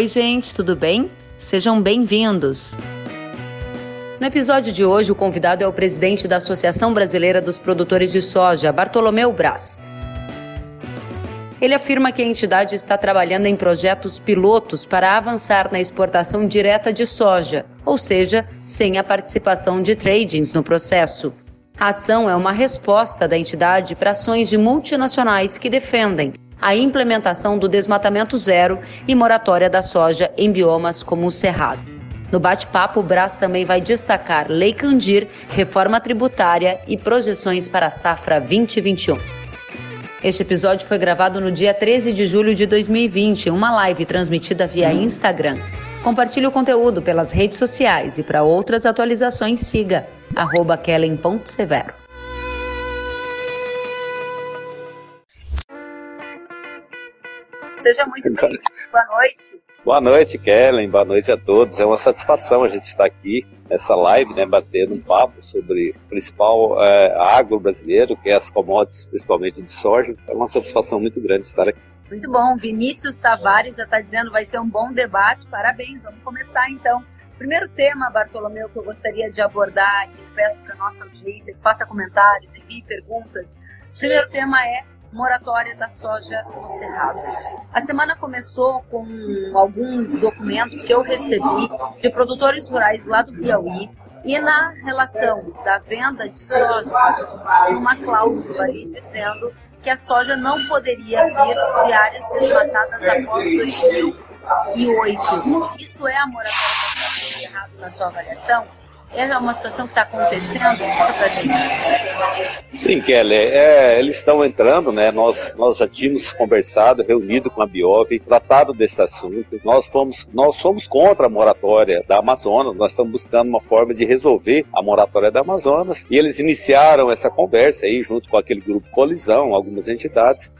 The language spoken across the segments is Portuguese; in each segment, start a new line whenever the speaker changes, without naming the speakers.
Oi, gente, tudo bem? Sejam bem-vindos. No episódio de hoje, o convidado é o presidente da Associação Brasileira dos Produtores de Soja, Bartolomeu Braz. Ele afirma que a entidade está trabalhando em projetos pilotos para avançar na exportação direta de soja, ou seja, sem a participação de tradings no processo. A ação é uma resposta da entidade para ações de multinacionais que defendem a implementação do desmatamento zero e moratória da soja em biomas como o Cerrado. No bate-papo, o Brás também vai destacar Lei Candir, reforma tributária e projeções para a safra 2021. Este episódio foi gravado no dia 13 de julho de 2020, uma live transmitida via Instagram. Compartilhe o conteúdo pelas redes sociais e para outras atualizações siga kellen.severo.
Seja muito bem-vindo. Boa noite.
Boa noite, Kellen. Boa noite a todos. É uma satisfação a gente estar aqui nessa live, né, batendo um papo sobre o principal é, agro brasileiro, que é as commodities, principalmente de soja. É uma satisfação muito grande estar aqui.
Muito bom. Vinícius Tavares já está dizendo vai ser um bom debate. Parabéns. Vamos começar então. Primeiro tema, Bartolomeu, que eu gostaria de abordar e eu peço para nossa audiência que faça comentários, envie perguntas. Primeiro tema é moratória da soja no Cerrado. A semana começou com alguns documentos que eu recebi de produtores rurais lá do Piauí e na relação da venda de soja, uma cláusula ali dizendo que a soja não poderia vir de áreas desmatadas após 2008. Isso é a moratória do Cerrado na sua avaliação? É uma situação que está acontecendo? Conta pra gente.
Sim, Kelly, é, eles estão entrando, né? Nós, nós já tínhamos conversado, reunido com a Biov, tratado desse assunto. Nós fomos, nós somos contra a moratória da Amazonas, nós estamos buscando uma forma de resolver a moratória da Amazonas. E eles iniciaram essa conversa aí, junto com aquele grupo Colisão, algumas entidades,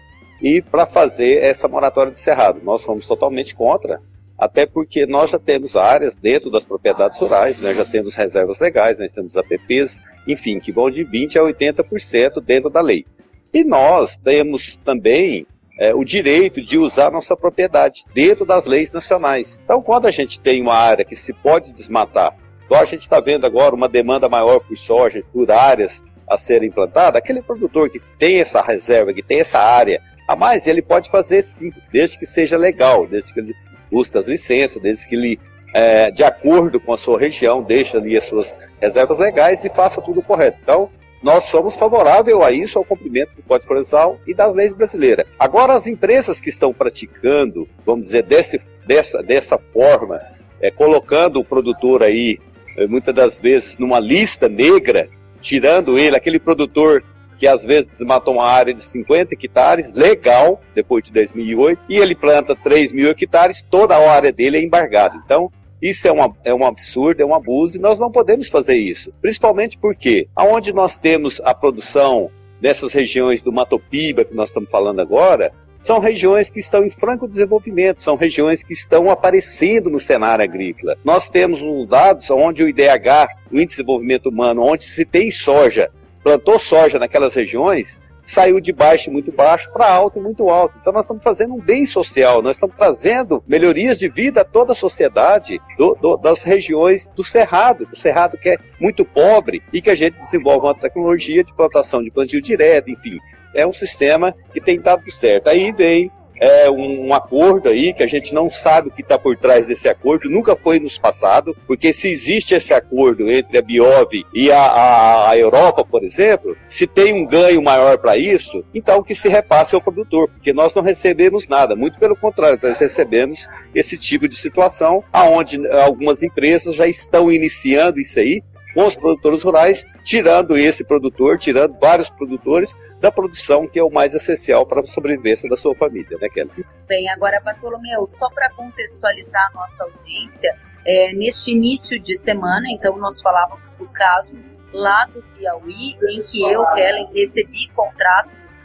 e para fazer essa moratória de cerrado. Nós somos totalmente contra até porque nós já temos áreas dentro das propriedades rurais, né, já temos reservas legais, nós temos APPs, enfim, que vão de 20% a 80% dentro da lei. E nós temos também é, o direito de usar nossa propriedade dentro das leis nacionais. Então, quando a gente tem uma área que se pode desmatar, igual a gente está vendo agora uma demanda maior por soja, por áreas a serem implantadas, aquele produtor que tem essa reserva, que tem essa área a mais, ele pode fazer sim, desde que seja legal, desde que ele busca as licenças, desde que ele, é, de acordo com a sua região, deixe ali as suas reservas legais e faça tudo correto. Então, nós somos favoráveis a isso, ao cumprimento do Código Florestal e das leis brasileiras. Agora, as empresas que estão praticando, vamos dizer, desse, dessa, dessa forma, é, colocando o produtor aí, é, muitas das vezes, numa lista negra, tirando ele, aquele produtor que às vezes desmatou uma área de 50 hectares, legal, depois de 2008, e ele planta 3 mil hectares, toda a área dele é embargada. Então, isso é, uma, é um absurdo, é um abuso, e nós não podemos fazer isso. Principalmente porque, aonde nós temos a produção nessas regiões do Matopiba, que nós estamos falando agora, são regiões que estão em franco desenvolvimento, são regiões que estão aparecendo no cenário agrícola. Nós temos uns dados onde o IDH, o Índice de Desenvolvimento Humano, onde se tem soja plantou soja naquelas regiões, saiu de baixo muito baixo para alto e muito alto. Então nós estamos fazendo um bem social, nós estamos trazendo melhorias de vida a toda a sociedade do, do, das regiões do Cerrado, do Cerrado que é muito pobre e que a gente desenvolve uma tecnologia de plantação de plantio direto, enfim. É um sistema que tem dado certo. Aí vem é um, um, acordo aí que a gente não sabe o que está por trás desse acordo, nunca foi nos passado, porque se existe esse acordo entre a Biov e a, a, a Europa, por exemplo, se tem um ganho maior para isso, então que se repasse ao produtor, porque nós não recebemos nada, muito pelo contrário, nós recebemos esse tipo de situação, aonde algumas empresas já estão iniciando isso aí, com os produtores rurais, tirando esse produtor, tirando vários produtores da produção que é o mais essencial para a sobrevivência da sua família, né, Kelly?
Bem, agora, Bartolomeu, só para contextualizar a nossa audiência, é, neste início de semana, então, nós falávamos do caso lá do Piauí, em que eu, Kellen, recebi contratos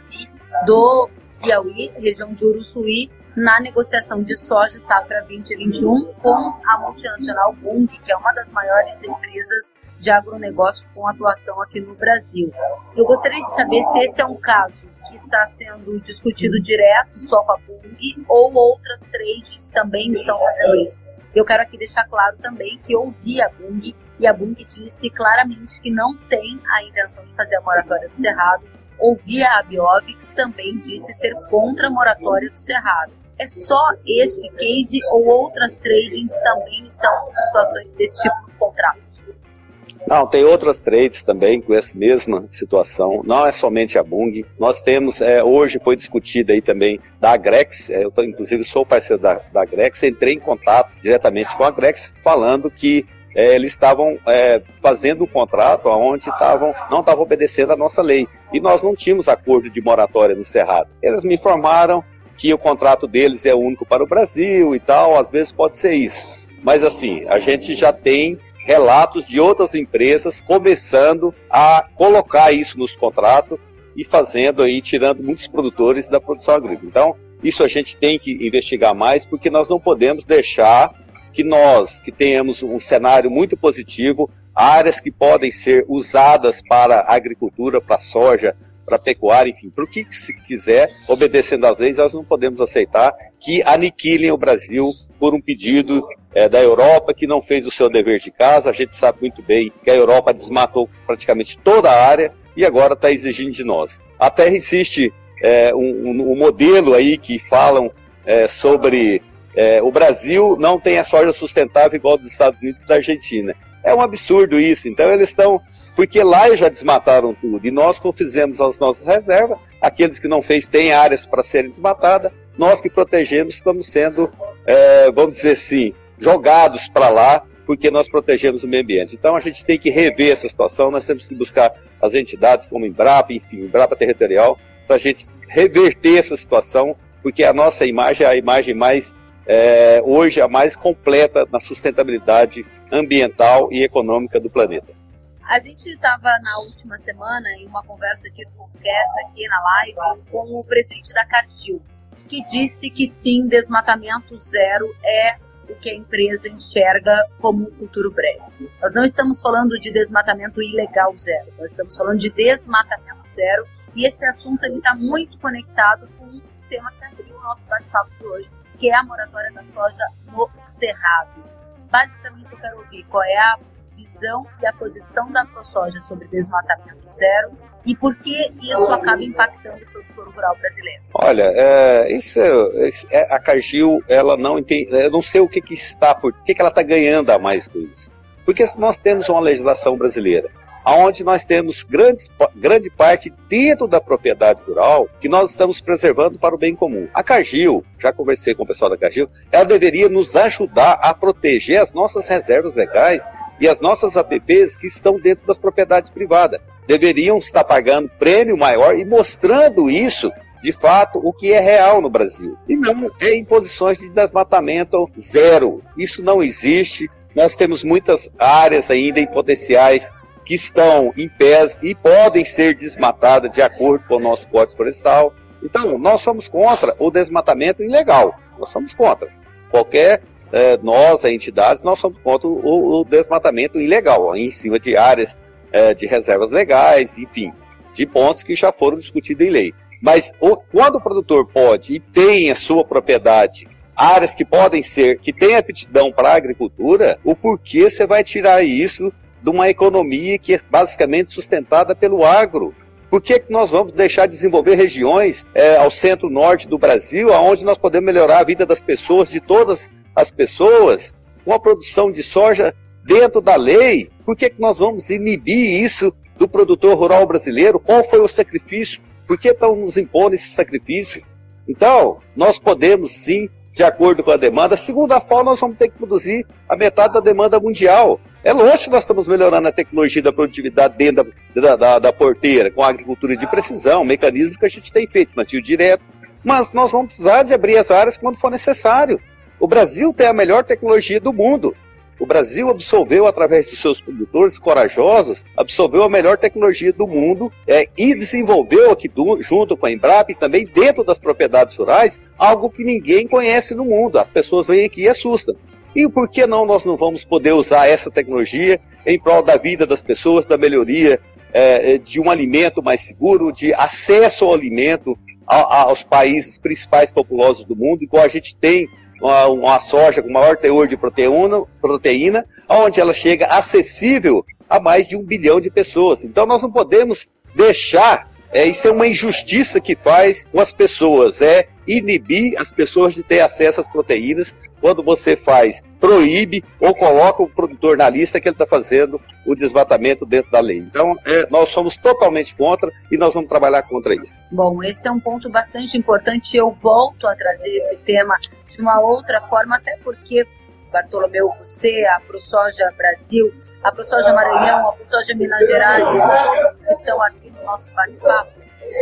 do Piauí, região de Uruçuí, na negociação de soja safra 2021 com a multinacional Bung, que é uma das maiores empresas de agronegócio com atuação aqui no Brasil. Eu gostaria de saber se esse é um caso que está sendo discutido direto só com a Bung ou outras trades também estão fazendo isso. Eu quero aqui deixar claro também que ouvi a Bung e a Bung disse claramente que não tem a intenção de fazer a moratória do Cerrado. Ouvi a Abiov, que também disse ser contra a moratória do Cerrado. É só este case ou outras tradings também estão em situações desse tipo de contratos?
Não, tem outras trades também com essa mesma situação. Não é somente a Bung. Nós temos, é, hoje foi discutida aí também da Agrex. É, eu tô, inclusive sou parceiro da, da Agrex. Entrei em contato diretamente com a Agrex falando que é, eles estavam é, fazendo um contrato onde estavam, não estavam obedecendo a nossa lei. E nós não tínhamos acordo de moratória no Cerrado. Eles me informaram que o contrato deles é único para o Brasil e tal, às vezes pode ser isso. Mas assim, a gente já tem relatos de outras empresas começando a colocar isso nos contratos e fazendo aí, tirando muitos produtores da produção agrícola. Então, isso a gente tem que investigar mais, porque nós não podemos deixar que nós, que tenhamos um cenário muito positivo, áreas que podem ser usadas para agricultura, para soja, para pecuária, enfim, para o que se quiser, obedecendo às leis, nós não podemos aceitar que aniquilem o Brasil por um pedido é, da Europa que não fez o seu dever de casa. A gente sabe muito bem que a Europa desmatou praticamente toda a área e agora está exigindo de nós. A Terra existe é, um, um, modelo aí que falam é, sobre é, o Brasil não tem a soja sustentável igual dos Estados Unidos e da Argentina. É um absurdo isso. Então eles estão. Porque lá já desmataram tudo. E nós fizemos as nossas reservas. Aqueles que não fez têm áreas para serem desmatadas. Nós que protegemos estamos sendo, é, vamos dizer assim, jogados para lá porque nós protegemos o meio ambiente. Então a gente tem que rever essa situação. Nós temos que buscar as entidades como Embrapa, enfim, Embrapa Territorial, para a gente reverter essa situação, porque a nossa imagem é a imagem mais é, hoje a mais completa na sustentabilidade ambiental e econômica do planeta.
A gente estava na última semana em uma conversa aqui no podcast, aqui na live, com o presidente da Cargill, que disse que sim, desmatamento zero é o que a empresa enxerga como um futuro breve. Nós não estamos falando de desmatamento ilegal zero, nós estamos falando de desmatamento zero e esse assunto está muito conectado com o tema que abriu o nosso bate-papo de hoje, que é a moratória da soja no Cerrado. Basicamente, eu quero ouvir qual é a visão e a posição da ProSoja sobre desmatamento zero e por que isso acaba impactando o produtor rural brasileiro.
Olha, é, isso, é, a Cargill, ela não entende, eu não sei o que, que está, por que, que ela está ganhando a mais com isso. Porque nós temos uma legislação brasileira onde nós temos grandes, grande parte dentro da propriedade rural que nós estamos preservando para o bem comum. A Cargill, já conversei com o pessoal da Cargill, ela deveria nos ajudar a proteger as nossas reservas legais e as nossas APPs que estão dentro das propriedades privadas. Deveriam estar pagando prêmio maior e mostrando isso de fato, o que é real no Brasil. E não é imposições de desmatamento zero. Isso não existe. Nós temos muitas áreas ainda em potenciais que estão em pés e podem ser desmatadas de acordo com o nosso Código Florestal. Então, nós somos contra o desmatamento ilegal. Nós somos contra. Qualquer, é, nós, entidades, nós somos contra o, o desmatamento ilegal, em cima de áreas é, de reservas legais, enfim, de pontos que já foram discutidos em lei. Mas o, quando o produtor pode e tem a sua propriedade áreas que podem ser, que têm aptidão para a agricultura, o porquê você vai tirar isso de uma economia que é basicamente sustentada pelo agro. Por que, que nós vamos deixar de desenvolver regiões é, ao centro-norte do Brasil, onde nós podemos melhorar a vida das pessoas, de todas as pessoas, com a produção de soja dentro da lei? Por que, que nós vamos inibir isso do produtor rural brasileiro? Qual foi o sacrifício? Por que estão nos impondo esse sacrifício? Então, nós podemos sim de acordo com a demanda. Segundo a FAO, nós vamos ter que produzir a metade da demanda mundial. É lógico que nós estamos melhorando a tecnologia da produtividade dentro da, da, da porteira, com a agricultura de precisão, mecanismo que a gente tem feito, plantio direto. Mas nós vamos precisar de abrir as áreas quando for necessário. O Brasil tem a melhor tecnologia do mundo. O Brasil absorveu, através dos seus produtores corajosos, absorveu a melhor tecnologia do mundo é, e desenvolveu aqui do, junto com a Embrapa e também dentro das propriedades rurais algo que ninguém conhece no mundo. As pessoas vêm aqui e assustam. E por que não nós não vamos poder usar essa tecnologia em prol da vida das pessoas, da melhoria é, de um alimento mais seguro, de acesso ao alimento a, aos países principais populosos do mundo, igual a gente tem uma, uma soja com maior teor de proteína, proteína, onde ela chega acessível a mais de um bilhão de pessoas. Então nós não podemos deixar é, isso é uma injustiça que faz com as pessoas, é inibir as pessoas de ter acesso às proteínas quando você faz, proíbe ou coloca o produtor na lista que ele está fazendo o desmatamento dentro da lei. Então, é, nós somos totalmente contra e nós vamos trabalhar contra isso.
Bom, esse é um ponto bastante importante. Eu volto a trazer esse tema de uma outra forma, até porque, Bartolomeu, você, a ProSoja Brasil, a ProSoja Maranhão, a ProSoja Minas Gerais, que estão aqui no nosso bate-papo,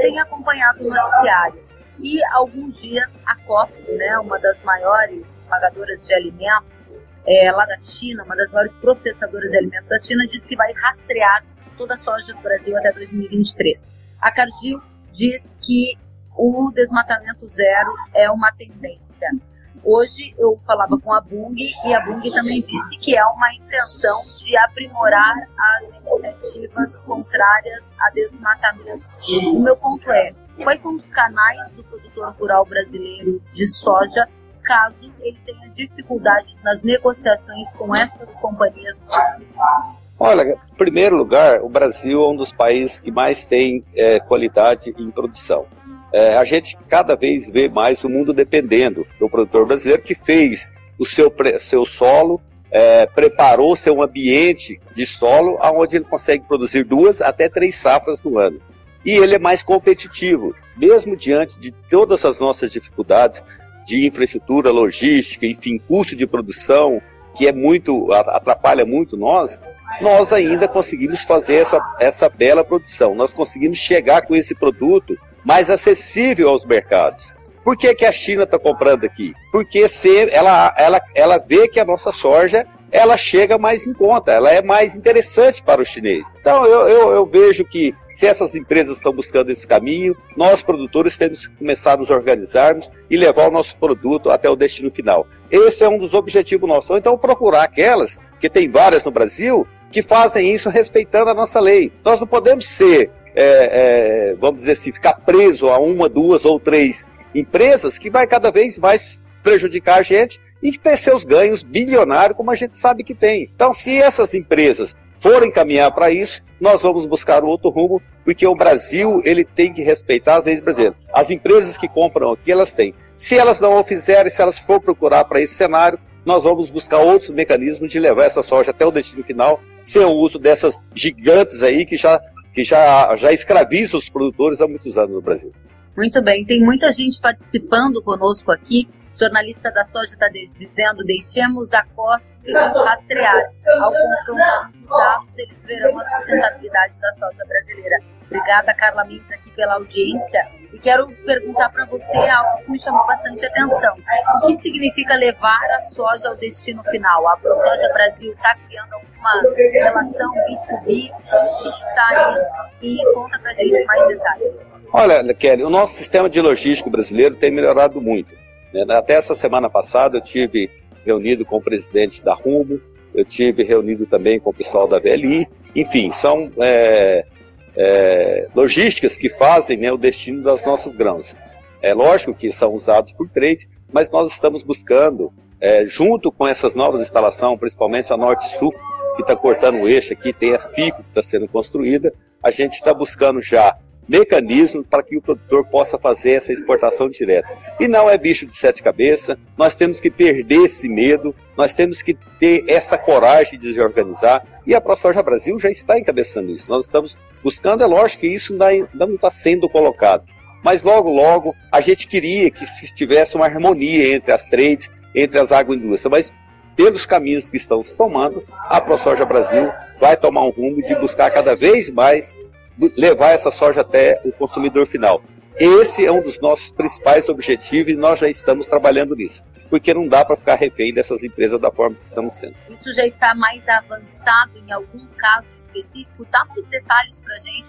tem acompanhado o noticiário. E alguns dias a COF, né, uma das maiores pagadoras de alimentos é, lá da China, uma das maiores processadoras de alimentos da China, diz que vai rastrear toda a soja do Brasil até 2023. A Cargill diz que o desmatamento zero é uma tendência. Hoje eu falava com a Bung e a Bung também disse que é uma intenção de aprimorar as iniciativas contrárias a desmatamento. O meu ponto é, quais são os canais do produtor rural brasileiro de soja caso ele tenha dificuldades nas negociações com essas companhias
Olha, em primeiro lugar, o Brasil é um dos países que mais tem é, qualidade em produção é, a gente cada vez vê mais o mundo dependendo do produtor brasileiro que fez o seu, seu solo, é, preparou seu ambiente de solo, onde ele consegue produzir duas até três safras no ano. E ele é mais competitivo, mesmo diante de todas as nossas dificuldades de infraestrutura, logística, enfim, custo de produção, que é muito atrapalha muito nós, nós ainda conseguimos fazer essa, essa bela produção. Nós conseguimos chegar com esse produto mais acessível aos mercados. Por que, que a China está comprando aqui? Porque se ela, ela, ela vê que a nossa soja ela chega mais em conta, ela é mais interessante para o chinês. Então eu, eu, eu vejo que se essas empresas estão buscando esse caminho, nós produtores temos que começar a nos organizarmos e levar o nosso produto até o destino final. Esse é um dos objetivos nossos. Ou então procurar aquelas, que tem várias no Brasil, que fazem isso respeitando a nossa lei. Nós não podemos ser é, é, vamos dizer assim, ficar preso a uma, duas ou três empresas que vai cada vez mais prejudicar a gente e ter seus ganhos bilionários, como a gente sabe que tem. Então, se essas empresas forem caminhar para isso, nós vamos buscar outro rumo, porque o Brasil ele tem que respeitar as leis brasileiras. As empresas que compram aqui, elas têm. Se elas não o fizerem, se elas for procurar para esse cenário, nós vamos buscar outros mecanismos de levar essa soja até o destino final, sem o uso dessas gigantes aí que já que já, já escraviza os produtores há muitos anos no Brasil.
Muito bem, tem muita gente participando conosco aqui. Jornalista da soja está dizendo: deixemos a COS rastrear. Ao confrontarmos os dados, eles verão a sustentabilidade da soja brasileira. Obrigada, Carla Mendes, aqui pela audiência. E quero perguntar para você algo que me chamou bastante atenção. O que significa levar a soja ao destino final? A ProSoja Brasil está criando alguma relação B2B? O que está isso? E conta para gente mais detalhes.
Olha, Kelly, o nosso sistema de logístico brasileiro tem melhorado muito. Né? Até essa semana passada eu tive reunido com o presidente da Rumo, eu tive reunido também com o pessoal da VLI, enfim, são é, é, logísticas que fazem né, o destino dos nossos grãos. É lógico que são usados por trade, mas nós estamos buscando, é, junto com essas novas instalações, principalmente a Norte-Sul, que está cortando o eixo aqui, tem a FICO que está sendo construída, a gente está buscando já mecanismos para que o produtor possa fazer essa exportação direta. E não é bicho de sete cabeças, nós temos que perder esse medo, nós temos que ter essa coragem de se organizar, e a ProSoja Brasil já está encabeçando isso. Nós estamos buscando, é lógico que isso ainda não está sendo colocado, mas logo, logo, a gente queria que se tivesse uma harmonia entre as trades, entre as agroindústrias, mas pelos caminhos que estão se tomando, a ProSoja Brasil vai tomar um rumo de buscar cada vez mais levar essa soja até o consumidor final. Esse é um dos nossos principais objetivos e nós já estamos trabalhando nisso, porque não dá para ficar refém dessas empresas da forma que estamos sendo.
Isso já está mais avançado em algum caso específico? Dá mais detalhes para a gente?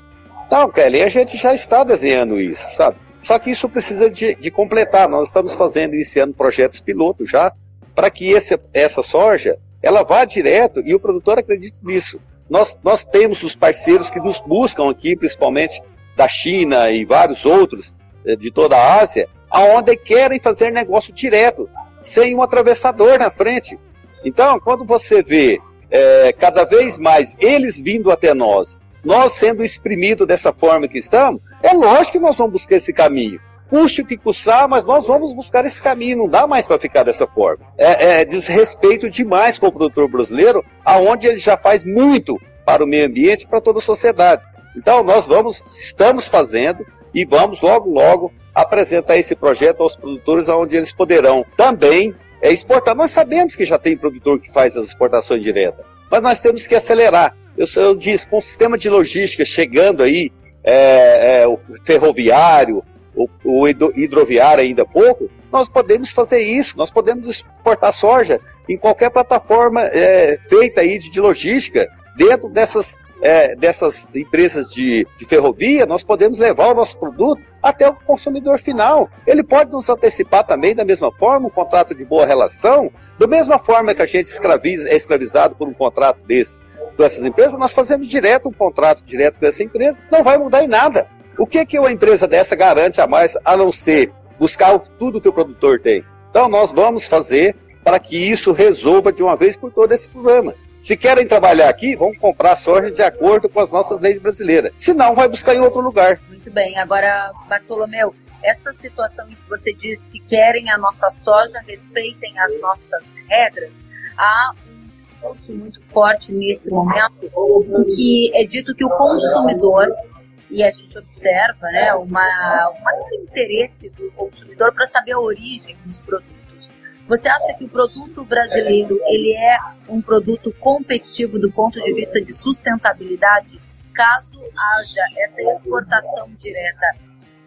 Não, Kelly, a gente já está desenhando isso, sabe? Só que isso precisa de, de completar. Nós estamos fazendo, iniciando projetos pilotos já, para que esse, essa soja ela vá direto e o produtor acredite nisso. Nós, nós temos os parceiros que nos buscam aqui, principalmente da China e vários outros eh, de toda a Ásia, aonde querem fazer negócio direto, sem um atravessador na frente. Então, quando você vê é, cada vez mais eles vindo até nós, nós sendo exprimidos dessa forma que estamos, é lógico que nós vamos buscar esse caminho. Custe o que custar, mas nós vamos buscar esse caminho, não dá mais para ficar dessa forma. É, é desrespeito demais com o produtor brasileiro, aonde ele já faz muito para o meio ambiente para toda a sociedade. Então, nós vamos, estamos fazendo e vamos logo, logo apresentar esse projeto aos produtores, onde eles poderão também é, exportar. Nós sabemos que já tem produtor que faz as exportações diretas, mas nós temos que acelerar. Eu, eu disse, com o sistema de logística chegando aí, é, é, o ferroviário, o, o hidroviário ainda há pouco, nós podemos fazer isso, nós podemos exportar soja em qualquer plataforma é, feita aí de, logística, dentro dessas, é, dessas empresas de, de ferrovia, nós podemos levar o nosso produto até o consumidor final. Ele pode nos antecipar também da mesma forma, um contrato de boa relação, da mesma forma que a gente escraviza, é escravizado por um contrato desse com essas empresas, nós fazemos direto um contrato direto com essa empresa, não vai mudar em nada. O que, que uma empresa dessa garante a mais, a não ser buscar tudo que o produtor tem? Então, nós vamos fazer para que isso resolva de uma vez por todas esse problema. Se querem trabalhar aqui, vão comprar soja de acordo com as nossas leis brasileiras. Se não, vai buscar em outro lugar.
Muito bem. Agora, Bartolomeu, essa situação em que você disse, se querem a nossa soja, respeitem as nossas regras, há um discurso muito forte nesse momento, em que é dito que o consumidor e a gente observa né, uma, um maior interesse do consumidor para saber a origem dos produtos. Você acha que o produto brasileiro ele é um produto competitivo do ponto de vista de sustentabilidade? Caso haja essa exportação direta,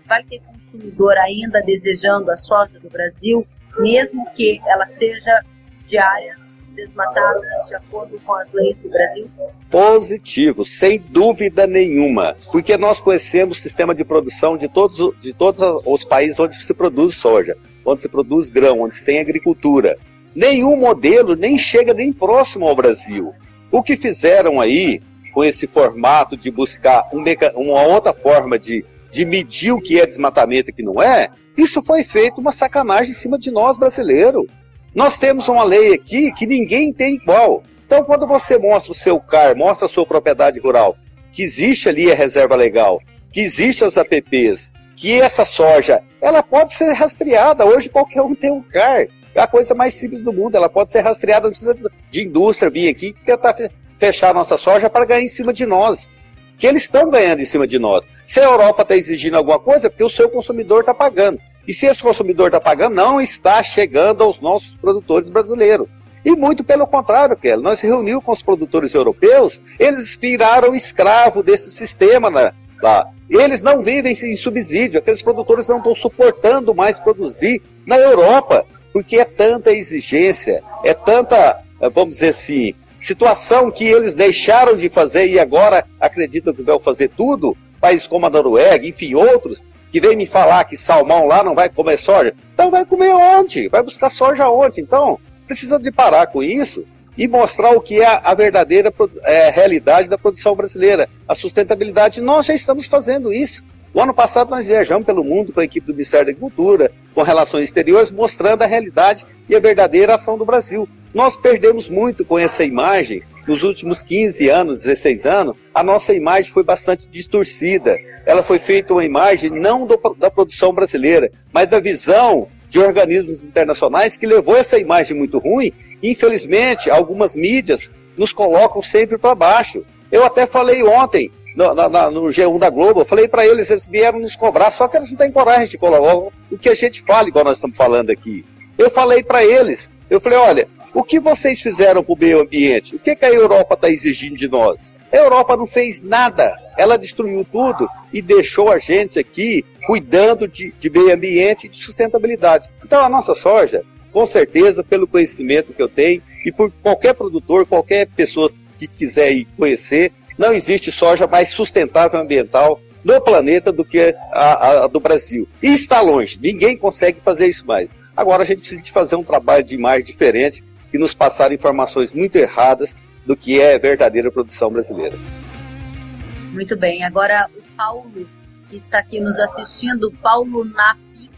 vai ter consumidor ainda desejando a soja do Brasil, mesmo que ela seja de áreas desmatadas de acordo com as leis do Brasil?
Positivo, sem dúvida nenhuma, porque nós conhecemos o sistema de produção de todos, de todos os países onde se produz soja, onde se produz grão, onde se tem agricultura. Nenhum modelo nem chega nem próximo ao Brasil. O que fizeram aí com esse formato de buscar um uma outra forma de, de medir o que é desmatamento e o que não é, isso foi feito uma sacanagem em cima de nós brasileiros. Nós temos uma lei aqui que ninguém tem igual. Então, quando você mostra o seu CAR, mostra a sua propriedade rural, que existe ali a reserva legal, que existe as APPs, que essa soja, ela pode ser rastreada. Hoje qualquer um tem um CAR. É a coisa mais simples do mundo. Ela pode ser rastreada, não precisa de indústria vir aqui e tentar fechar a nossa soja para ganhar em cima de nós. Que eles estão ganhando em cima de nós. Se a Europa está exigindo alguma coisa, é porque o seu consumidor está pagando. E se esse consumidor está pagando, não está chegando aos nossos produtores brasileiros. E muito pelo contrário, Kelly. Nós reunimos com os produtores europeus, eles viraram escravo desse sistema né, lá. Eles não vivem em subsídio, aqueles produtores não estão suportando mais produzir na Europa, porque é tanta exigência, é tanta, vamos dizer assim, situação que eles deixaram de fazer e agora acreditam que vão fazer tudo, países como a Noruega, enfim, outros, que vem me falar que salmão lá não vai comer soja, então vai comer onde? Vai buscar soja onde? Então, precisa de parar com isso e mostrar o que é a verdadeira é, realidade da produção brasileira, a sustentabilidade. Nós já estamos fazendo isso. O ano passado nós viajamos pelo mundo com a equipe do Ministério da Agricultura, com relações exteriores, mostrando a realidade e a verdadeira ação do Brasil. Nós perdemos muito com essa imagem. Nos últimos 15 anos, 16 anos, a nossa imagem foi bastante distorcida. Ela foi feita uma imagem não do, da produção brasileira, mas da visão de organismos internacionais que levou essa imagem muito ruim. Infelizmente, algumas mídias nos colocam sempre para baixo. Eu até falei ontem, no, no G1 da Globo, eu falei para eles, eles vieram nos cobrar, só que eles não têm coragem de colocar o que a gente fala, igual nós estamos falando aqui. Eu falei para eles, eu falei, olha, o que vocês fizeram para o meio ambiente? O que, que a Europa está exigindo de nós? A Europa não fez nada. Ela destruiu tudo e deixou a gente aqui cuidando de, de meio ambiente e de sustentabilidade. Então a nossa soja, com certeza, pelo conhecimento que eu tenho e por qualquer produtor, qualquer pessoa que quiser ir conhecer, não existe soja mais sustentável ambiental no planeta do que a, a, do Brasil. E está longe, ninguém consegue fazer isso mais. Agora a gente precisa de fazer um trabalho de imagem diferente, que nos passaram informações muito erradas, do que é verdadeira produção brasileira.
Muito bem, agora o Paulo, que está aqui nos assistindo, Paulo Napi,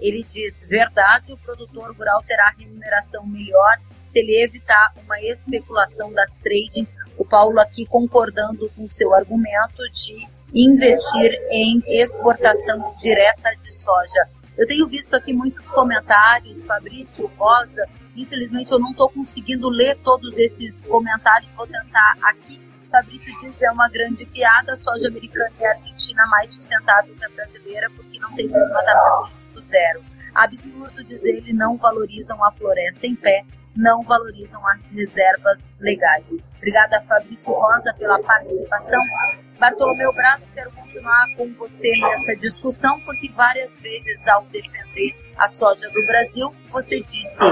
ele diz: verdade, o produtor rural terá remuneração melhor se ele evitar uma especulação das tradings. O Paulo aqui concordando com seu argumento de investir em exportação direta de soja. Eu tenho visto aqui muitos comentários, Fabrício Rosa. Infelizmente eu não estou conseguindo ler todos esses comentários. Vou tentar aqui. Fabrício diz é uma grande piada. A soja americana e a argentina mais sustentável que a brasileira porque não tem desmatamento do zero. Absurdo, diz ele, não valorizam a floresta em pé não valorizam as reservas legais. Obrigada, Fabrício Rosa, pela participação. Bartolomeu Braz, quero continuar com você nessa discussão, porque várias vezes, ao defender a soja do Brasil, você disse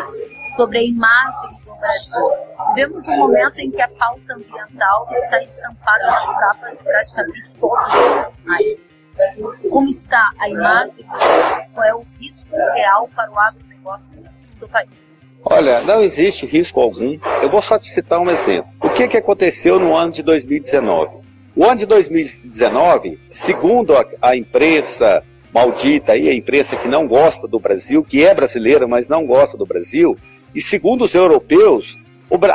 sobre a imagem do Brasil. Vivemos um momento em que a pauta ambiental está estampada nas capas de praticamente todos os jornais. Como está a imagem? Qual é o risco real para o agronegócio do país?
Olha, não existe risco algum. Eu vou só te citar um exemplo. O que, que aconteceu no ano de 2019? O ano de 2019, segundo a, a imprensa maldita aí, a imprensa que não gosta do Brasil, que é brasileira, mas não gosta do Brasil, e segundo os europeus,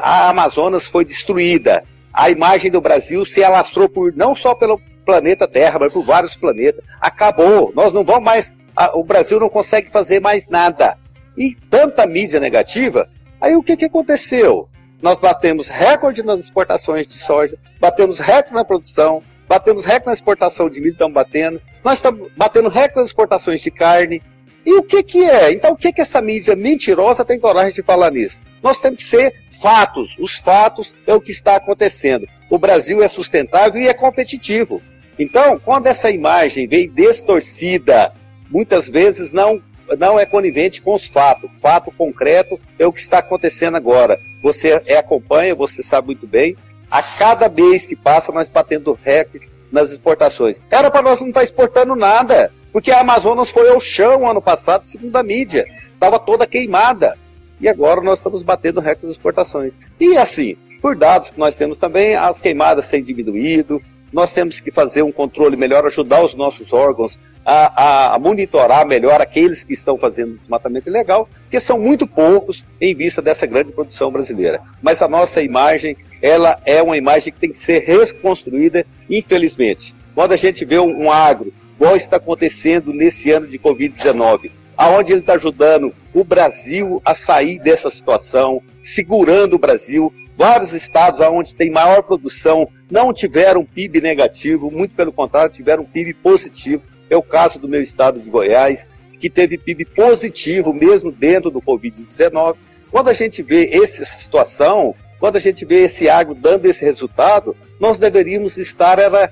a Amazonas foi destruída. A imagem do Brasil se alastrou por não só pelo planeta Terra, mas por vários planetas. Acabou. Nós não vamos mais. A, o Brasil não consegue fazer mais nada e tanta mídia negativa, aí o que, que aconteceu? Nós batemos recorde nas exportações de soja, batemos recorde na produção, batemos recorde na exportação de milho, estamos batendo, nós estamos batendo recorde nas exportações de carne. E o que, que é? Então, o que, que essa mídia mentirosa tem coragem de falar nisso? Nós temos que ser fatos. Os fatos é o que está acontecendo. O Brasil é sustentável e é competitivo. Então, quando essa imagem vem distorcida, muitas vezes não não é conivente com os fatos. Fato concreto é o que está acontecendo agora. Você acompanha, você sabe muito bem. A cada mês que passa, nós batendo recorde nas exportações. Era para nós não estar tá exportando nada, porque a Amazonas foi ao chão ano passado, segundo a mídia. Estava toda queimada. E agora nós estamos batendo recorde das exportações. E assim, por dados que nós temos também, as queimadas têm diminuído, nós temos que fazer um controle melhor, ajudar os nossos órgãos a, a, monitorar melhor aqueles que estão fazendo desmatamento ilegal, que são muito poucos em vista dessa grande produção brasileira. Mas a nossa imagem, ela é uma imagem que tem que ser reconstruída, infelizmente. Quando a gente vê um agro, igual está acontecendo nesse ano de Covid-19, aonde ele está ajudando o Brasil a sair dessa situação, segurando o Brasil. Vários estados onde tem maior produção não tiveram PIB negativo, muito pelo contrário, tiveram PIB positivo. É o caso do meu estado de Goiás, que teve PIB positivo mesmo dentro do Covid-19. Quando a gente vê essa situação, quando a gente vê esse agro dando esse resultado, nós deveríamos estar era,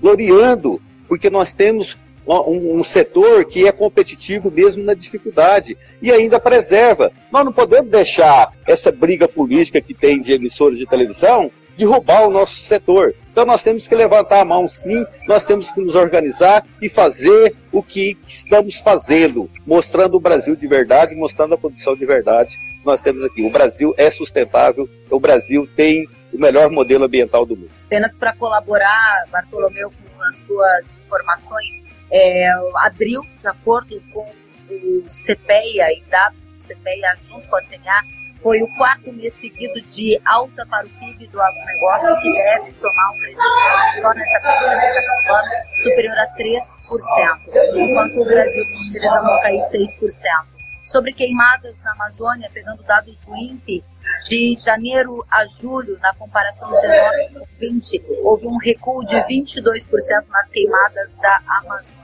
gloriando, porque nós temos um, um, setor que é competitivo mesmo na dificuldade e ainda preserva. Nós não podemos deixar essa briga política que tem de emissoras de televisão derrubar o nosso setor. Então nós temos que levantar a mão sim, nós temos que nos organizar e fazer o que estamos fazendo, mostrando o Brasil de verdade, mostrando a produção de verdade. Nós temos aqui. O Brasil é sustentável, o Brasil tem o melhor modelo ambiental do mundo.
Apenas para colaborar, Bartolomeu, com as suas informações, é, de acordo com o CPEA e dados do CPEA junto com a CNA, foi o quarto mês seguido de alta para o PIB do agronegócio, que deve somar um crescimento nessa primeira ano superior a 3%, enquanto o Brasil precisamos cair 6%. Sobre queimadas na Amazônia, pegando dados do INPE, de janeiro a julho, na comparação 19 com 20, houve um recuo de 22% nas queimadas da Amazônia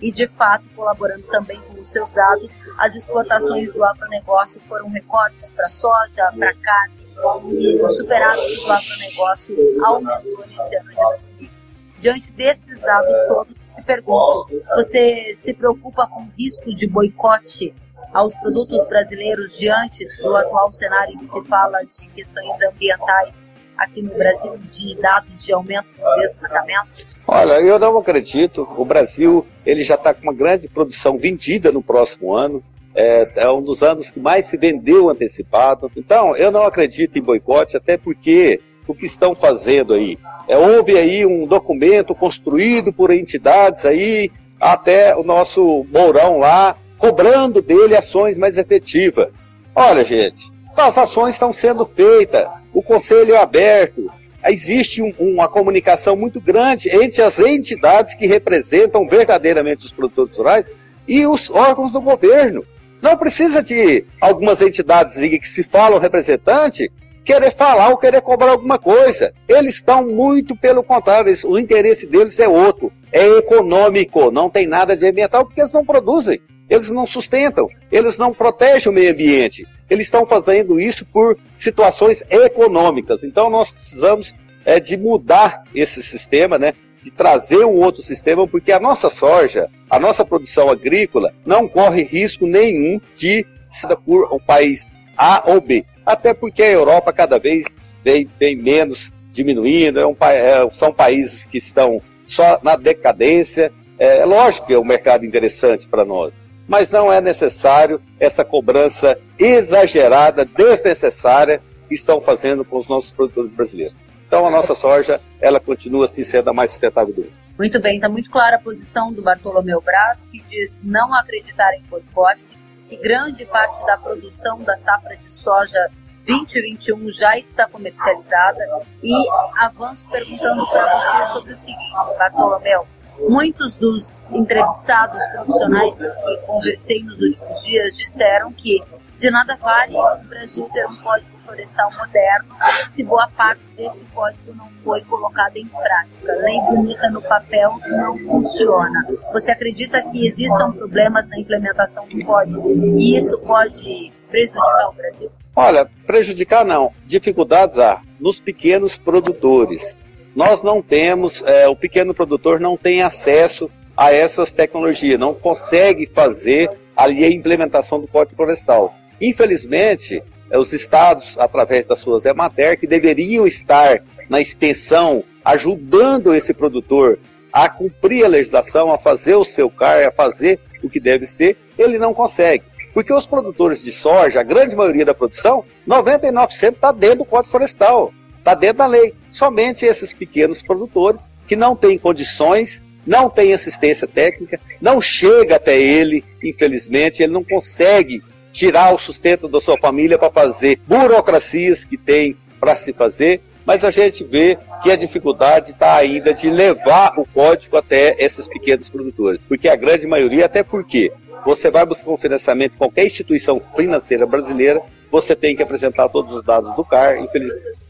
e, de fato, colaborando também com os seus dados, as exportações do agronegócio foram recordes para soja, para carne, e o superávit do agronegócio aumentou nesse ano de 2020. Diante desses dados todos, me pergunto, você se preocupa com o risco de boicote aos produtos brasileiros diante do atual cenário em que se fala de questões ambientais aqui no Brasil, de dados de aumento do desmatamento?
Olha, eu não acredito. O Brasil ele já está com uma grande produção vendida no próximo ano. é, é, um dos anos que mais se vendeu antecipado. Então, eu não acredito em boicote, até porque o que estão fazendo aí? É, houve aí um documento construído por entidades aí, até o nosso Mourão lá, cobrando dele ações mais efetivas. Olha, gente, as ações estão sendo feitas, o conselho é aberto, existe um, uma comunicação muito grande entre as entidades que representam verdadeiramente os produtores rurais e os órgãos do governo. Não precisa de algumas entidades que se falam representante querer falar ou querer cobrar alguma coisa. Eles estão muito pelo contrário, o interesse deles é outro, é econômico, não tem nada de ambiental porque eles não produzem, eles não sustentam, eles não protegem o meio ambiente. Eles estão fazendo isso por situações econômicas. Então nós precisamos é, de mudar esse sistema, né? de trazer um outro sistema, porque a nossa soja, a nossa produção agrícola, não corre risco nenhum de ser por um país A ou B. Até porque a Europa cada vez vem, vem menos diminuindo, é um, é, são países que estão só na decadência. É, é lógico que é um mercado interessante para nós, mas não é necessário essa cobrança exagerada, desnecessária que estão fazendo com os nossos produtores brasileiros. Então a nossa soja, ela continua assim sendo a mais sustentável do mundo.
Muito bem, está muito clara a posição do Bartolomeu Braz, que diz não acreditar em boicote, que grande parte da produção da safra de soja 2021 já está comercializada. E avanço perguntando para você sobre o seguinte, Bartolomeu. Muitos dos entrevistados profissionais que conversei nos últimos dias disseram que de nada vale o Brasil ter um código florestal moderno se boa parte desse código não foi colocado em prática. Lei bonita no papel não funciona. Você acredita que existam problemas na implementação do código e isso pode prejudicar o Brasil?
Olha, prejudicar não. Dificuldades há nos pequenos produtores. Nós não temos, é, o pequeno produtor não tem acesso a essas tecnologias, não consegue fazer ali a implementação do Código Florestal. Infelizmente, é, os estados, através das suas EMATER, que deveriam estar na extensão, ajudando esse produtor a cumprir a legislação, a fazer o seu CAR, a fazer o que deve ser, ele não consegue. Porque os produtores de soja, a grande maioria da produção, 99% está dentro do Código Florestal, está dentro da lei. Somente esses pequenos produtores que não têm condições, não têm assistência técnica, não chega até ele, infelizmente, ele não consegue tirar o sustento da sua família para fazer burocracias que tem para se fazer, mas a gente vê que a dificuldade está ainda de levar o código até esses pequenos produtores, porque a grande maioria, até porque você vai buscar um financiamento em qualquer instituição financeira brasileira, você tem que apresentar todos os dados do CAR,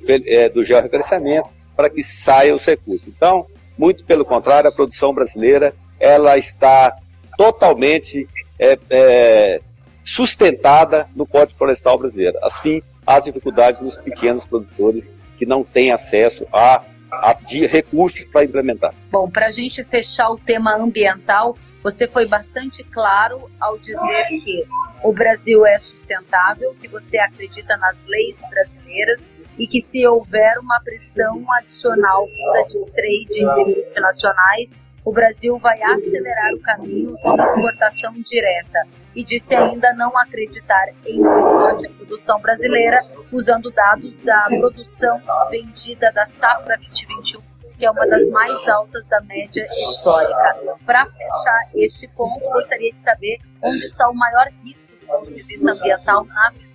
é, do georreferenciamento, para que saia os recursos. Então, muito pelo contrário, a produção brasileira ela está totalmente é, é, sustentada no Código Florestal Brasileiro. Assim, as dificuldades nos pequenos produtores que não têm acesso a, a de recursos para implementar.
Bom, para a gente fechar o tema ambiental, você foi bastante claro ao dizer que o Brasil é sustentável, que você acredita nas leis brasileiras e que se houver uma pressão adicional vinda de trades internacionais, o Brasil vai acelerar o caminho de exportação direta e disse ainda não acreditar em boicote à produção brasileira, usando dados da produção vendida da safra 2021, que é uma das mais altas da média histórica. Para fechar este ponto, gostaria de saber onde está o maior risco do ponto de vista ambiental na visão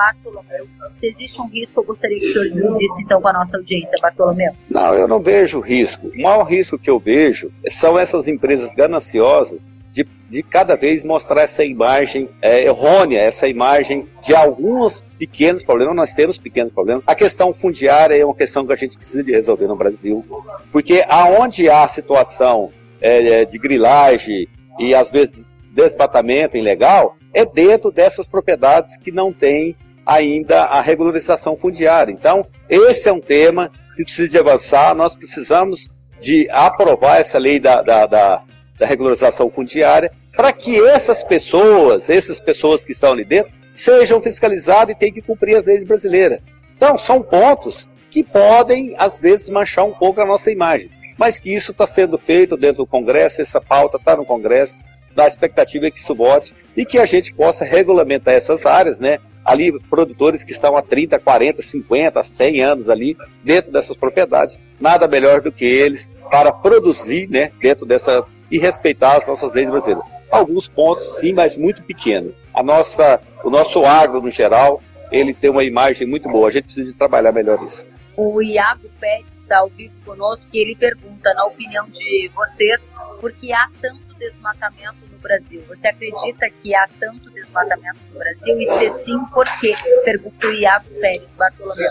Bartolomeu. Se existe um risco, eu gostaria que o senhor disse então com a nossa audiência, Bartolomeu.
Não, eu não vejo risco. O maior risco que eu vejo são essas empresas gananciosas de, de, cada vez mostrar essa imagem é, errônea, essa imagem de alguns pequenos problemas. Nós temos pequenos problemas. A questão fundiária é uma questão que a gente precisa de resolver no Brasil, porque aonde há situação é, de grilagem e às vezes desmatamento ilegal, é dentro dessas propriedades que não tem ainda a regularização fundiária. Então, esse é um tema que precisa de avançar. Nós precisamos de aprovar essa lei da, da, da, da regularização fundiária para que essas pessoas, essas pessoas que estão ali dentro, sejam fiscalizadas e tenham que cumprir as leis brasileiras. Então, são pontos que podem, às vezes, manchar um pouco a nossa imagem. Mas que isso está sendo feito dentro do Congresso, essa pauta está no Congresso, a expectativa que isso volte e que a gente possa regulamentar essas áreas, né? Ali, produtores que estão há 30, 40, 50, 100 anos ali dentro dessas propriedades, nada melhor do que eles para produzir, né? Dentro dessa e respeitar as nossas leis brasileiras. Alguns pontos, sim, mas muito pequeno. A nossa, o nosso agro, no geral, ele tem uma imagem muito boa. A gente precisa trabalhar melhor isso.
O Iago Pérez está ao vivo conosco e ele pergunta, na opinião de vocês, por que há tanto desmatamento no Brasil? Você acredita que há tanto desmatamento no Brasil? E se sim, por quê? Pergunta o Iago Pérez Bartolomeu.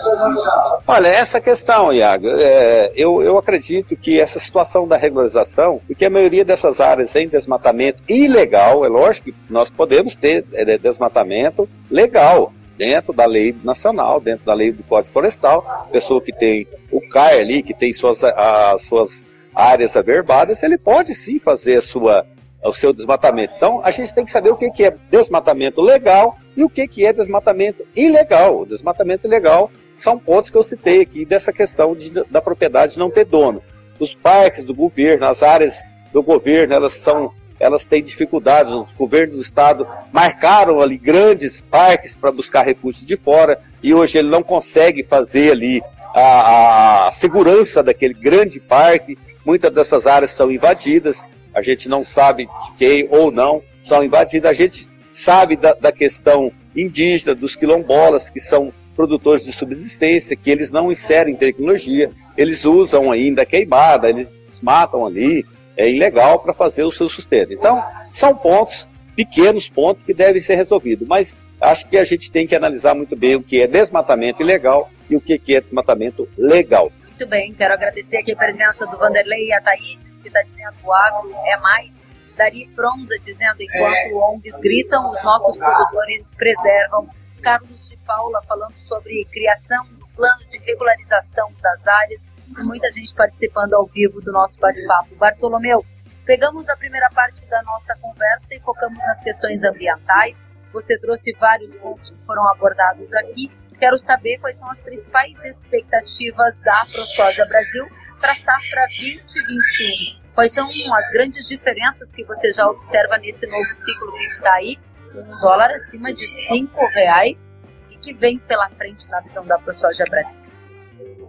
Olha, essa questão, Iago, é, eu, eu acredito que essa situação da regularização, porque a maioria dessas áreas em desmatamento ilegal, é lógico que nós podemos ter é, desmatamento legal, dentro da lei nacional, dentro da lei do Código Florestal, pessoa que tem o CAR ali, que tem suas, as suas áreas averbadas, ele pode sim fazer sua, o seu desmatamento. Então, a gente tem que saber o que, que é desmatamento legal e o que, que é desmatamento ilegal. O desmatamento ilegal são pontos que eu citei aqui dessa questão de, da propriedade não ter dono. Os parques do governo, as áreas do governo, elas são elas têm dificuldades. Os governos do estado marcaram ali grandes parques para buscar recursos de fora e hoje ele não consegue fazer ali a, a segurança daquele grande parque. Muitas dessas áreas são invadidas. A gente não sabe de quem ou não são invadidas. A gente sabe da, da questão indígena, dos quilombolas, que são produtores de subsistência, que eles não inserem tecnologia, eles usam ainda queimada, eles desmatam ali, é ilegal para fazer o seu sustento. Então, são pontos, pequenos pontos que devem ser resolvidos, mas acho que a gente tem que analisar muito bem o que é desmatamento ilegal e o que é desmatamento legal.
Muito bem, quero agradecer aqui a presença do Vanderlei e a Thaídes, que está dizendo que o agro é mais. Dari Fronza dizendo, enquanto é. ONGs gritam, os nossos produtores preservam. Carlos de Paula falando sobre criação do plano de regularização das áreas muita gente participando ao vivo do nosso bate-papo. Bartolomeu, pegamos a primeira parte da nossa conversa e focamos nas questões ambientais. Você trouxe vários pontos que foram abordados aqui. Quero saber quais são as principais expectativas da ProSoja Brasil para a safra 2021. Quais são as grandes diferenças que você já observa nesse novo ciclo que está aí, um dólar acima de cinco reais e que vem pela frente na visão da ProSoja Brasil?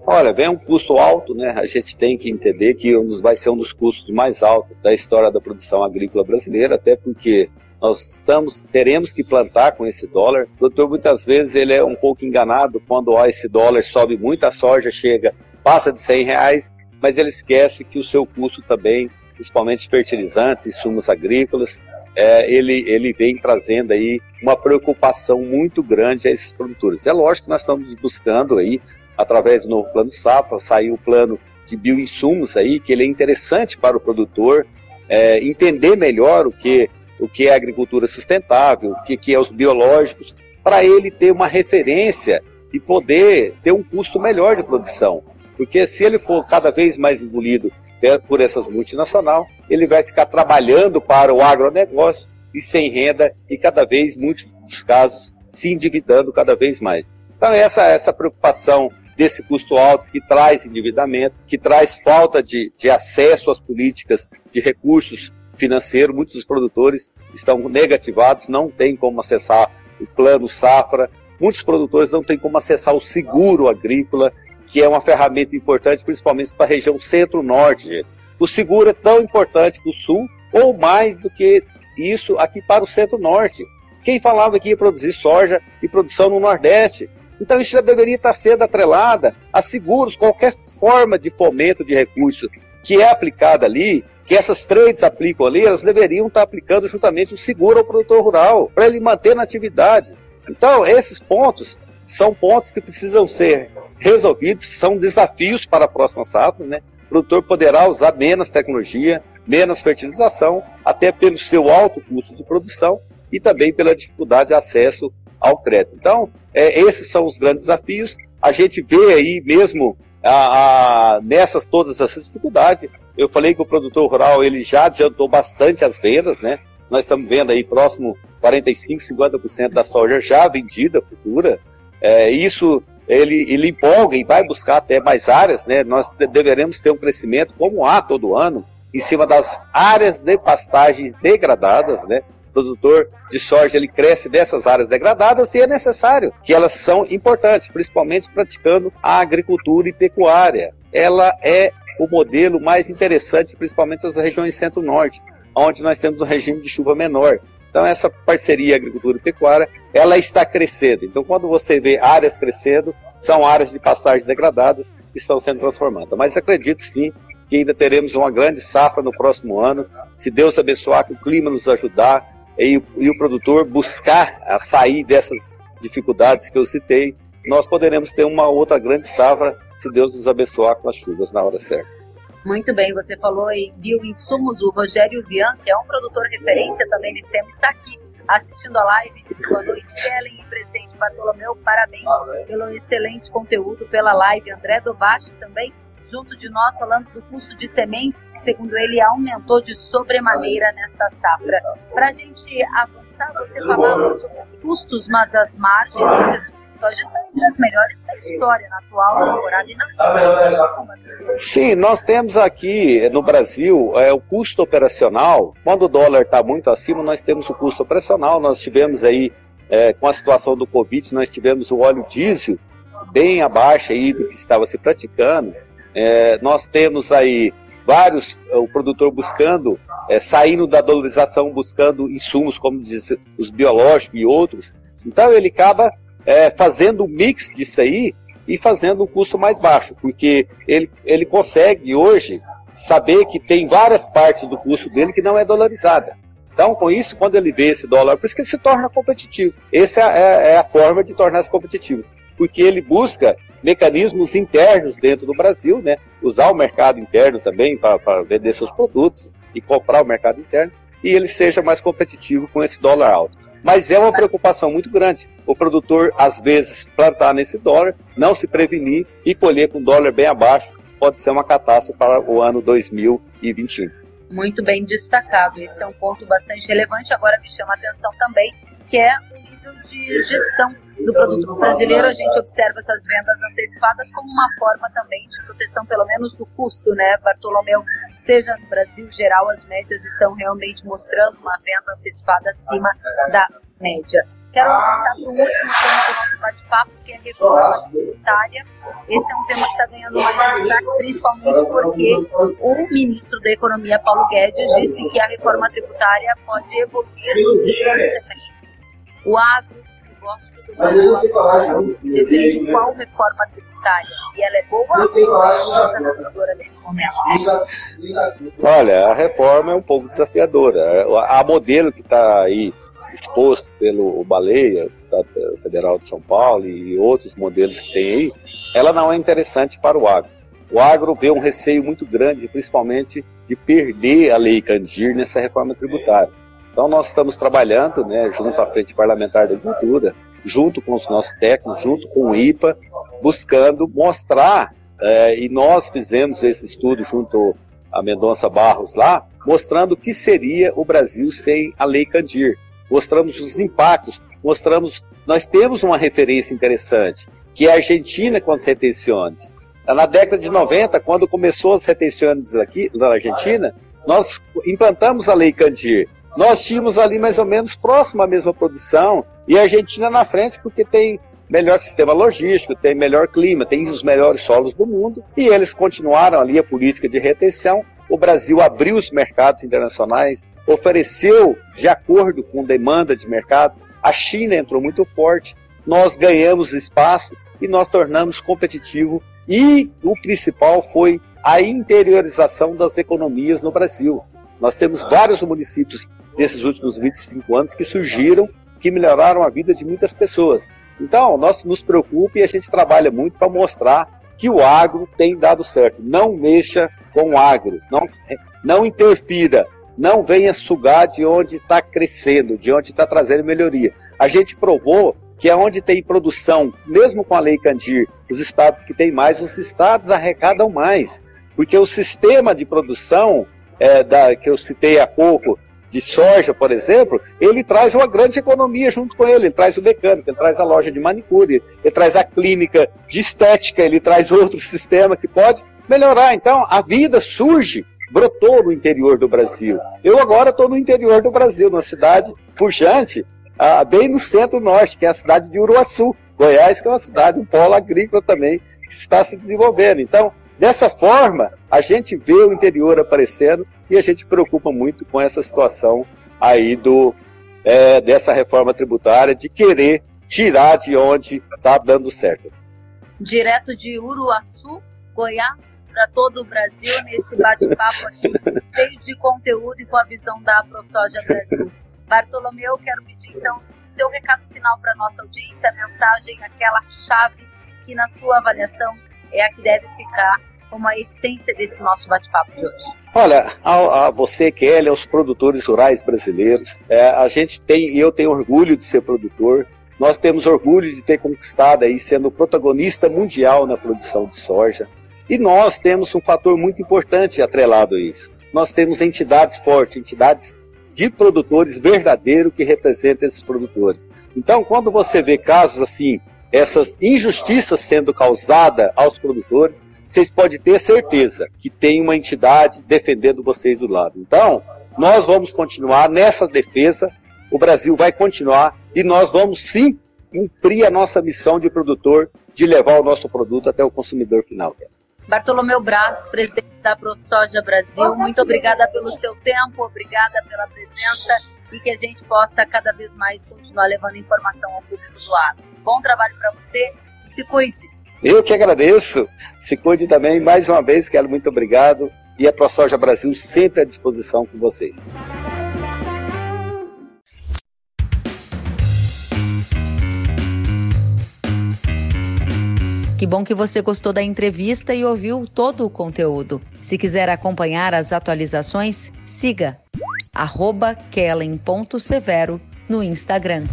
Olha, vem um custo alto, né? A gente tem que entender que vai ser um dos custos mais altos da história da produção agrícola brasileira, até porque nós estamos, teremos que plantar com esse dólar. O doutor muitas vezes ele é um pouco enganado quando ó, esse dólar sobe muito, a soja chega, passa de 100 reais, mas ele esquece que o seu custo também, principalmente fertilizantes, insumos agrícolas, é, ele, ele vem trazendo aí uma preocupação muito grande a esses produtores. É lógico que nós estamos buscando aí através do novo plano safra, saiu o plano de bioinsumos aí, que ele é interessante para o produtor é, entender melhor o que, o que é agricultura sustentável, o que, que é os biológicos, para ele ter uma referência e poder ter um custo melhor de produção. Porque se ele for cada vez mais engolido por essas multinacionais, ele vai ficar trabalhando para o agronegócio e sem renda e cada vez, muitos dos casos, se endividando cada vez mais. Então essa essa preocupação desse custo alto que traz endividamento, que traz falta de, de acesso às políticas de recursos financeiros. Muitos dos produtores estão negativados, não têm como acessar o plano safra. Muitos produtores não têm como acessar o seguro agrícola, que é uma ferramenta importante, principalmente para a região centro-norte. O seguro é tão importante para o sul, ou mais do que isso aqui para o centro-norte. Quem falava que ia produzir soja e produção no Nordeste, então isso já deveria estar sendo atrelada a seguros, qualquer forma de fomento de recurso que é aplicada ali, que essas trades aplicam ali, elas deveriam estar aplicando juntamente o seguro ao produtor rural, para ele manter na atividade. Então, esses pontos são pontos que precisam ser resolvidos, são desafios para a próxima safra, né? O produtor poderá usar menos tecnologia, menos fertilização, até pelo seu alto custo de produção e também pela dificuldade de acesso ao crédito. Então, é, esses são os grandes desafios. A gente vê aí mesmo a, a, nessas todas essas dificuldades. Eu falei que o produtor rural ele já adiantou bastante as vendas, né? Nós estamos vendo aí próximo 45, 50% da soja já vendida futura. É, isso ele, ele empolga e vai buscar até mais áreas, né? Nós deveremos ter um crescimento como há todo ano em cima das áreas de pastagens degradadas, né? Produtor de soja ele cresce dessas áreas degradadas e é necessário que elas são importantes, principalmente praticando a agricultura e pecuária. Ela é o modelo mais interessante, principalmente nas regiões centro-norte, onde nós temos um regime de chuva menor. Então essa parceria agricultura e pecuária, ela está crescendo. Então quando você vê áreas crescendo, são áreas de pastagem degradadas que estão sendo transformadas. Mas acredito sim que ainda teremos uma grande safra no próximo ano, se Deus abençoar, que o clima nos ajudar e, e o produtor buscar a sair dessas dificuldades que eu citei, nós poderemos ter uma outra grande safra se Deus nos abençoar com as chuvas na hora certa.
Muito bem, você falou em bioinsumos, o Rogério Vian, que é um produtor referência também nesse tema, está aqui assistindo a live. Disse boa noite, Kellen e presidente Bartolomeu, parabéns pelo excelente conteúdo, pela live. André Dobachi também junto de nós falando do custo de sementes, que segundo ele aumentou de sobremaneira nesta safra. Para a gente avançar, você falava sobre custos, mas as margens soja está entre as melhores da história na atual temporada e na
Sim, nós temos aqui no Brasil é, o custo operacional. Quando o dólar está muito acima, nós temos o custo operacional. Nós tivemos aí, é, com a situação do Covid, nós tivemos o óleo diesel bem abaixo aí do que estava se praticando. É, nós temos aí vários, é, o produtor buscando, é, saindo da dolarização, buscando insumos como diz, os biológicos e outros. Então ele acaba é, fazendo o mix disso aí e fazendo um custo mais baixo, porque ele, ele consegue hoje saber que tem várias partes do custo dele que não é dolarizada. Então, com isso, quando ele vê esse dólar, por isso que ele se torna competitivo. Essa é, é, é a forma de tornar-se competitivo, porque ele busca mecanismos internos dentro do Brasil, né? usar o mercado interno também para vender seus produtos e comprar o mercado interno, e ele seja mais competitivo com esse dólar alto. Mas é uma preocupação muito grande. O produtor, às vezes, plantar nesse dólar, não se prevenir e colher com dólar bem abaixo, pode ser uma catástrofe para o ano 2021.
Muito bem destacado. Esse é um ponto bastante relevante. Agora me chama a atenção também, que é o nível de gestão do produto brasileiro. A gente observa essas vendas antecipadas como uma forma também de proteção, pelo menos do custo, né, Bartolomeu? Seja no Brasil geral, as médias estão realmente mostrando uma venda antecipada acima da média. Quero avançar para o último tema do nosso bate-papo, que é a reforma tributária. Esse é um tema que está ganhando mais destaque, principalmente porque o ministro da Economia, Paulo Guedes, disse que a reforma tributária pode evoluir nos segundo O agro, gosto do Brasil, defende qual reforma tributária? E ela é boa ou desafiadora nesse momento?
Olha, a reforma é um pouco desafiadora. A modelo que está aí exposto pelo Baleia, Deputado Federal de São Paulo e outros modelos que tem aí, ela não é interessante para o agro. O agro vê um receio muito grande, principalmente de perder a lei Candir nessa reforma tributária. Então nós estamos trabalhando, né, junto à Frente Parlamentar da Agricultura, junto com os nossos técnicos, junto com o IPA, buscando mostrar, é, e nós fizemos esse estudo junto a Mendonça Barros lá, mostrando o que seria o Brasil sem a Lei Candir mostramos os impactos, mostramos. Nós temos uma referência interessante, que é a Argentina com as retenções. Na década de 90, quando começou as retenções aqui na Argentina, nós implantamos a Lei Candir. Nós tínhamos ali mais ou menos próximo à mesma produção e a Argentina na frente porque tem melhor sistema logístico, tem melhor clima, tem os melhores solos do mundo e eles continuaram ali a política de retenção. O Brasil abriu os mercados internacionais, ofereceu de acordo com demanda de mercado. A China entrou muito forte, nós ganhamos espaço e nós tornamos competitivo. E o principal foi a interiorização das economias no Brasil. Nós temos vários municípios desses últimos 25 anos que surgiram, que melhoraram a vida de muitas pessoas. Então, nós nos preocupa e a gente trabalha muito para mostrar que o agro tem dado certo. Não mexa com o agro, não, não interfira, não venha sugar de onde está crescendo, de onde está trazendo melhoria. A gente provou que é onde tem produção, mesmo com a Lei Candir, os estados que têm mais, os estados arrecadam mais. Porque o sistema de produção é, da, que eu citei há pouco, de soja, por exemplo, ele traz uma grande economia junto com ele. Ele traz o mecânico, ele traz a loja de manicure, ele traz a clínica de estética, ele traz outro sistema que pode melhorar. Então, a vida surge brotou no interior do Brasil. Eu agora estou no interior do Brasil, numa cidade pujante, ah, bem no centro-norte, que é a cidade de Uruaçu, Goiás, que é uma cidade, um polo agrícola também, que está se desenvolvendo. Então, dessa forma, a gente vê o interior aparecendo e a gente preocupa muito com essa situação aí do, é, dessa reforma tributária, de querer tirar de onde está dando certo.
Direto de Uruaçu, Goiás, para todo o Brasil, nesse bate-papo aqui, cheio de conteúdo e com a visão da ProSoja Brasil. Bartolomeu, quero pedir então seu recado final para nossa audiência, a mensagem, aquela chave que na sua avaliação é a que deve ficar como a essência desse nosso bate-papo de hoje.
Olha, a, a, você, Kelly, aos produtores rurais brasileiros, é, a gente tem, eu tenho orgulho de ser produtor, nós temos orgulho de ter conquistado aí, sendo protagonista mundial na produção de soja. E nós temos um fator muito importante atrelado a isso. Nós temos entidades fortes, entidades de produtores verdadeiros que representam esses produtores. Então, quando você vê casos assim, essas injustiças sendo causadas aos produtores, vocês podem ter certeza que tem uma entidade defendendo vocês do lado. Então, nós vamos continuar nessa defesa, o Brasil vai continuar e nós vamos sim cumprir a nossa missão de produtor de levar o nosso produto até o consumidor final.
Bartolomeu Braz, presidente da ProSoja Brasil, muito obrigada pelo seu tempo, obrigada pela presença e que a gente possa cada vez mais continuar levando informação ao público do lado. Bom trabalho para você e se cuide.
Eu que agradeço. Se cuide também. Mais uma vez, quero muito obrigado. E a ProSoja Brasil sempre à disposição com vocês.
Que bom que você gostou da entrevista e ouviu todo o conteúdo. Se quiser acompanhar as atualizações, siga kellen.severo no Instagram.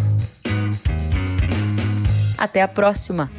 Até a próxima!